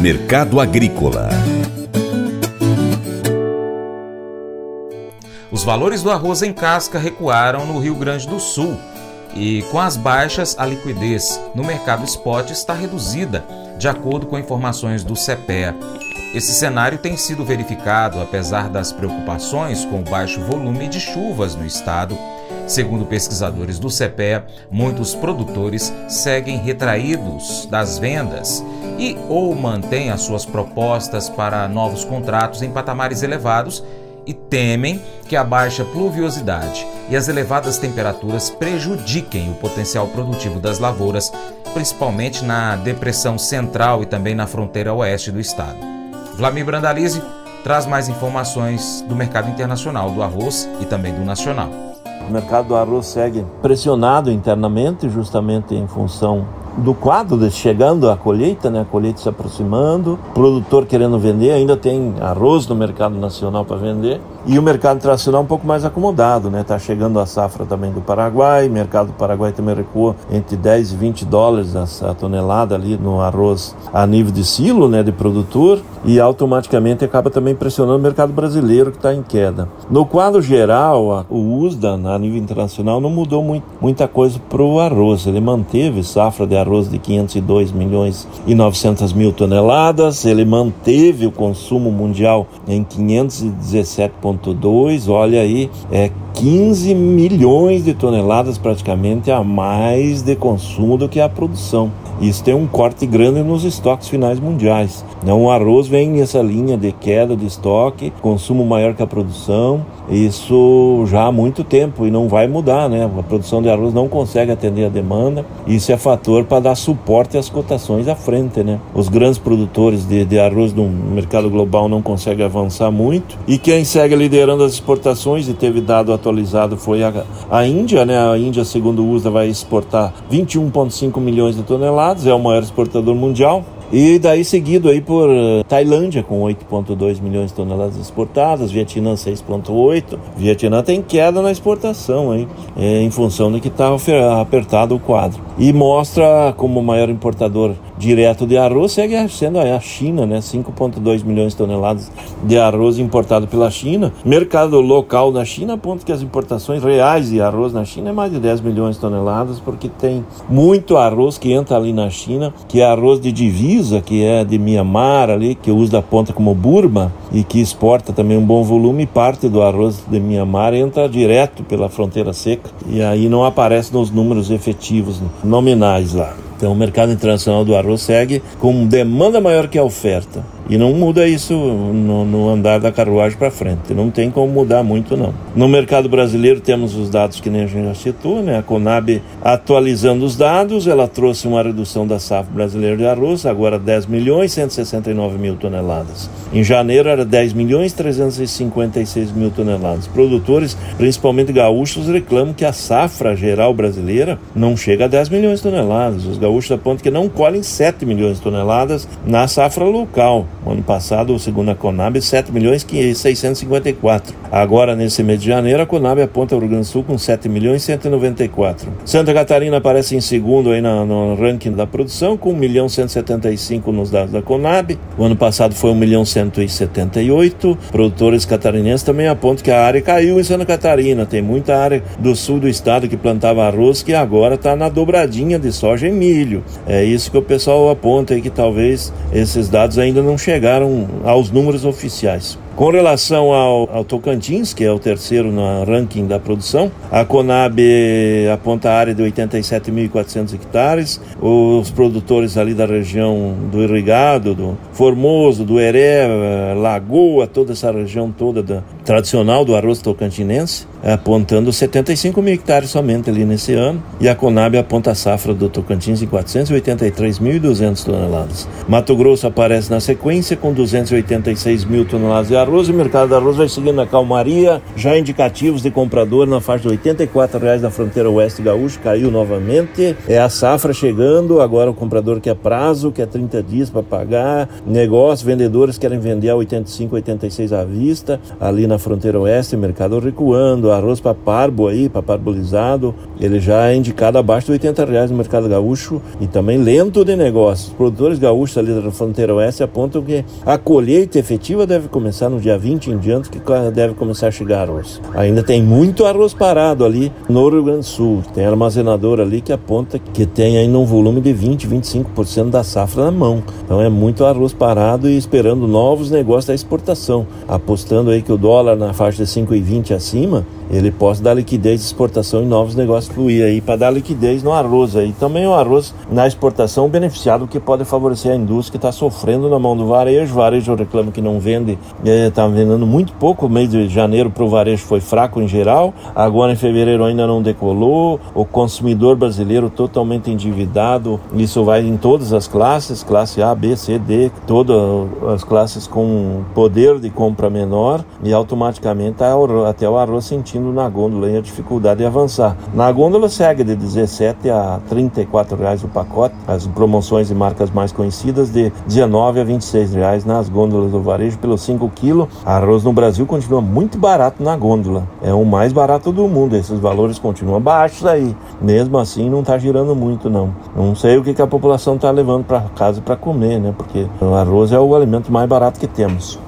Mercado Agrícola Os valores do arroz em casca recuaram no Rio Grande do Sul e, com as baixas, a liquidez no mercado spot está reduzida, de acordo com informações do CPEA. Esse cenário tem sido verificado apesar das preocupações com o baixo volume de chuvas no estado. Segundo pesquisadores do CPEA, muitos produtores seguem retraídos das vendas e ou mantêm as suas propostas para novos contratos em patamares elevados e temem que a baixa pluviosidade e as elevadas temperaturas prejudiquem o potencial produtivo das lavouras, principalmente na depressão central e também na fronteira oeste do estado. Vlamir Brandalize traz mais informações do mercado internacional do arroz e também do nacional. O mercado do arroz segue pressionado internamente, justamente em função do quadro de chegando a colheita, né? A colheita se aproximando, produtor querendo vender, ainda tem arroz no mercado nacional para vender e o mercado internacional um pouco mais acomodado, né? Tá chegando a safra também do Paraguai, o mercado do Paraguai também recuou entre 10 e 20 dólares a, tonelada ali no arroz a nível de silo, né, de produtor e automaticamente acaba também pressionando o mercado brasileiro que está em queda. No quadro geral, o USDA a nível internacional não mudou muito, muita coisa para o arroz, ele manteve safra de arroz de 502 milhões e 900 mil toneladas. Ele manteve o consumo mundial em 517,2. Olha aí, é 15 milhões de toneladas praticamente a mais de consumo do que a produção. Isso tem um corte grande nos estoques finais mundiais. Então, o arroz vem nessa linha de queda de estoque, consumo maior que a produção. Isso já há muito tempo e não vai mudar, né? A produção de arroz não consegue atender a demanda. Isso é fator para dar suporte às cotações à frente, né? Os grandes produtores de, de arroz no mercado global não conseguem avançar muito. E quem segue liderando as exportações e teve dado atualizado foi a, a Índia, né? A Índia, segundo o USA, vai exportar 21,5 milhões de toneladas é o maior exportador mundial. E daí seguido aí por uh, Tailândia com 8,2 milhões de toneladas exportadas, Vietnã 6,8. Vietnã tem queda na exportação aí, é, em função de que está apertado o quadro. E mostra como o maior importador direto de arroz segue sendo a China, né? 5,2 milhões de toneladas de arroz importado pela China. Mercado local na China aponta que as importações reais de arroz na China é mais de 10 milhões de toneladas, porque tem muito arroz que entra ali na China, que é arroz de divisa, que é de Mianmar ali, que usa da ponta como Burma e que exporta também um bom volume, parte do arroz de Mianmar entra direto pela fronteira seca e aí não aparece nos números efetivos nominais lá. Então o mercado internacional do arroz segue com demanda maior que a oferta. E não muda isso no, no andar da carruagem para frente. Não tem como mudar muito, não. No mercado brasileiro temos os dados que nem a gente já citou, né? A Conab atualizando os dados, ela trouxe uma redução da safra brasileira de arroz, agora 10 milhões 169 mil toneladas. Em janeiro era 10 milhões 356 mil toneladas. Produtores, principalmente gaúchos, reclamam que a safra geral brasileira não chega a 10 milhões de toneladas. Os gaúchos apontam que não colhem 7 milhões de toneladas na safra local. Ano passado, segundo a Conab, 7 milhões e 654. Agora, nesse mês de janeiro, a Conab aponta o Rio Grande do Sul com 7 milhões e 194. Santa Catarina aparece em segundo aí no, no ranking da produção, com 1 milhão 175 nos dados da Conab. O ano passado foi 1 milhão 178. Produtores catarinenses também apontam que a área caiu em Santa Catarina. Tem muita área do sul do estado que plantava arroz que agora está na dobradinha de soja e milho. É isso que o pessoal aponta aí que talvez esses dados ainda não chegaram aos números oficiais. Com relação ao, ao, Tocantins, que é o terceiro no ranking da produção, a Conab aponta a área de 87.400 hectares. Os produtores ali da região do Irrigado, do Formoso, do Heré, Lagoa, toda essa região toda da, tradicional do arroz tocantinense, apontando 75 mil hectares somente ali nesse ano. E a Conab aponta a safra do Tocantins em 483.200 toneladas. Mato Grosso aparece na sequência com 286 mil toneladas de arroz arroz o mercado do arroz vai seguindo na calmaria, já indicativos de comprador na faixa de 84 reais da fronteira oeste gaúcho, caiu novamente. É a safra chegando, agora o comprador quer prazo, quer 30 dias para pagar. Negócio, vendedores querem vender a 85, 86 à vista, ali na fronteira oeste, mercado recuando, arroz para parbo aí, para parbolizado, ele já é indicado abaixo de 80 reais no mercado gaúcho e também lento de negócios. Os produtores gaúchos ali da fronteira oeste apontam que a colheita efetiva deve começar no dia 20 em diante, que deve começar a chegar arroz. Ainda tem muito arroz parado ali no Rio Grande do Sul. Tem armazenador ali que aponta que tem ainda um volume de 20, 25% da safra na mão. Então é muito arroz parado e esperando novos negócios da exportação. Apostando aí que o dólar na faixa de 5,20 acima, ele possa dar liquidez de exportação e novos negócios fluir aí para dar liquidez no arroz aí. Também o arroz na exportação beneficiado que pode favorecer a indústria que está sofrendo na mão do varejo. O varejo reclama que não vende, está é, vendendo muito pouco. O mês de janeiro para o varejo foi fraco em geral. Agora em fevereiro ainda não decolou. O consumidor brasileiro totalmente endividado. Isso vai em todas as classes, classe A, B, C, D, todas as classes com poder de compra menor e automaticamente até o arroz sentindo na gôndola a dificuldade de avançar. Na gôndola segue de 17 a 34 reais o pacote, as promoções de marcas mais conhecidas de 19 a 26 reais nas gôndolas do varejo pelo 5 kg. Arroz no Brasil continua muito barato na gôndola, é o mais barato do mundo. Esses valores continuam baixos aí, mesmo assim não está girando muito não. Não sei o que, que a população está levando para casa para comer, né? Porque o arroz é o alimento mais barato que temos.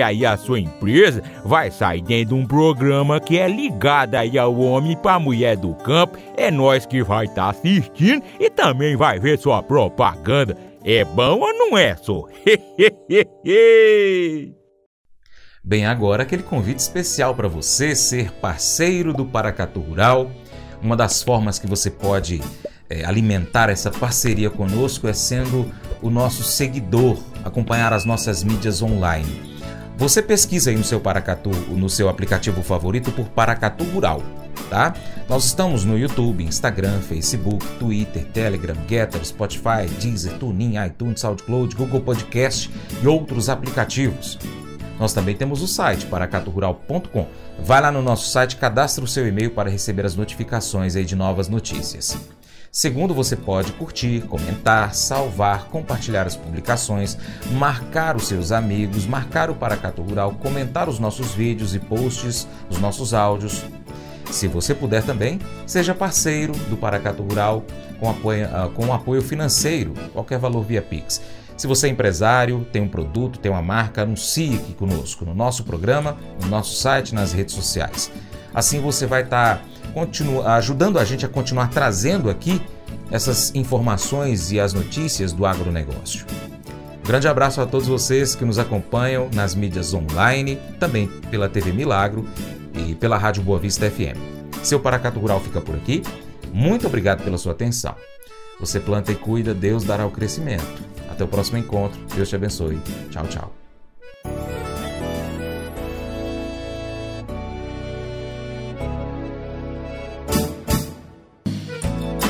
aí a sua empresa vai sair dentro de um programa que é ligado aí ao homem para mulher do campo. É nós que vai estar tá assistindo e também vai ver sua propaganda. É bom ou não é, só? Bem, agora aquele convite especial para você ser parceiro do Paracatu Rural. Uma das formas que você pode é, alimentar essa parceria conosco é sendo o nosso seguidor, acompanhar as nossas mídias online. Você pesquisa aí no seu Paracatu, no seu aplicativo favorito por Paracatu Rural, tá? Nós estamos no YouTube, Instagram, Facebook, Twitter, Telegram, Getter, Spotify, Deezer, TuneIn, iTunes, SoundCloud, Google Podcast e outros aplicativos. Nós também temos o site paracaturural.com. Vai lá no nosso site, cadastre o seu e-mail para receber as notificações aí de novas notícias. Segundo, você pode curtir, comentar, salvar, compartilhar as publicações, marcar os seus amigos, marcar o Paracato Rural, comentar os nossos vídeos e posts, os nossos áudios. Se você puder também, seja parceiro do Paracato Rural com apoio, uh, com apoio financeiro, qualquer valor via Pix. Se você é empresário, tem um produto, tem uma marca, anuncie aqui conosco no nosso programa, no nosso site, nas redes sociais. Assim você vai estar tá continua, ajudando a gente a continuar trazendo aqui essas informações e as notícias do agronegócio. grande abraço a todos vocês que nos acompanham nas mídias online, também pela TV Milagro e pela Rádio Boa Vista FM. Seu Paracato Rural fica por aqui. Muito obrigado pela sua atenção. Você planta e cuida, Deus dará o crescimento. Até o próximo encontro. Deus te abençoe. Tchau, tchau.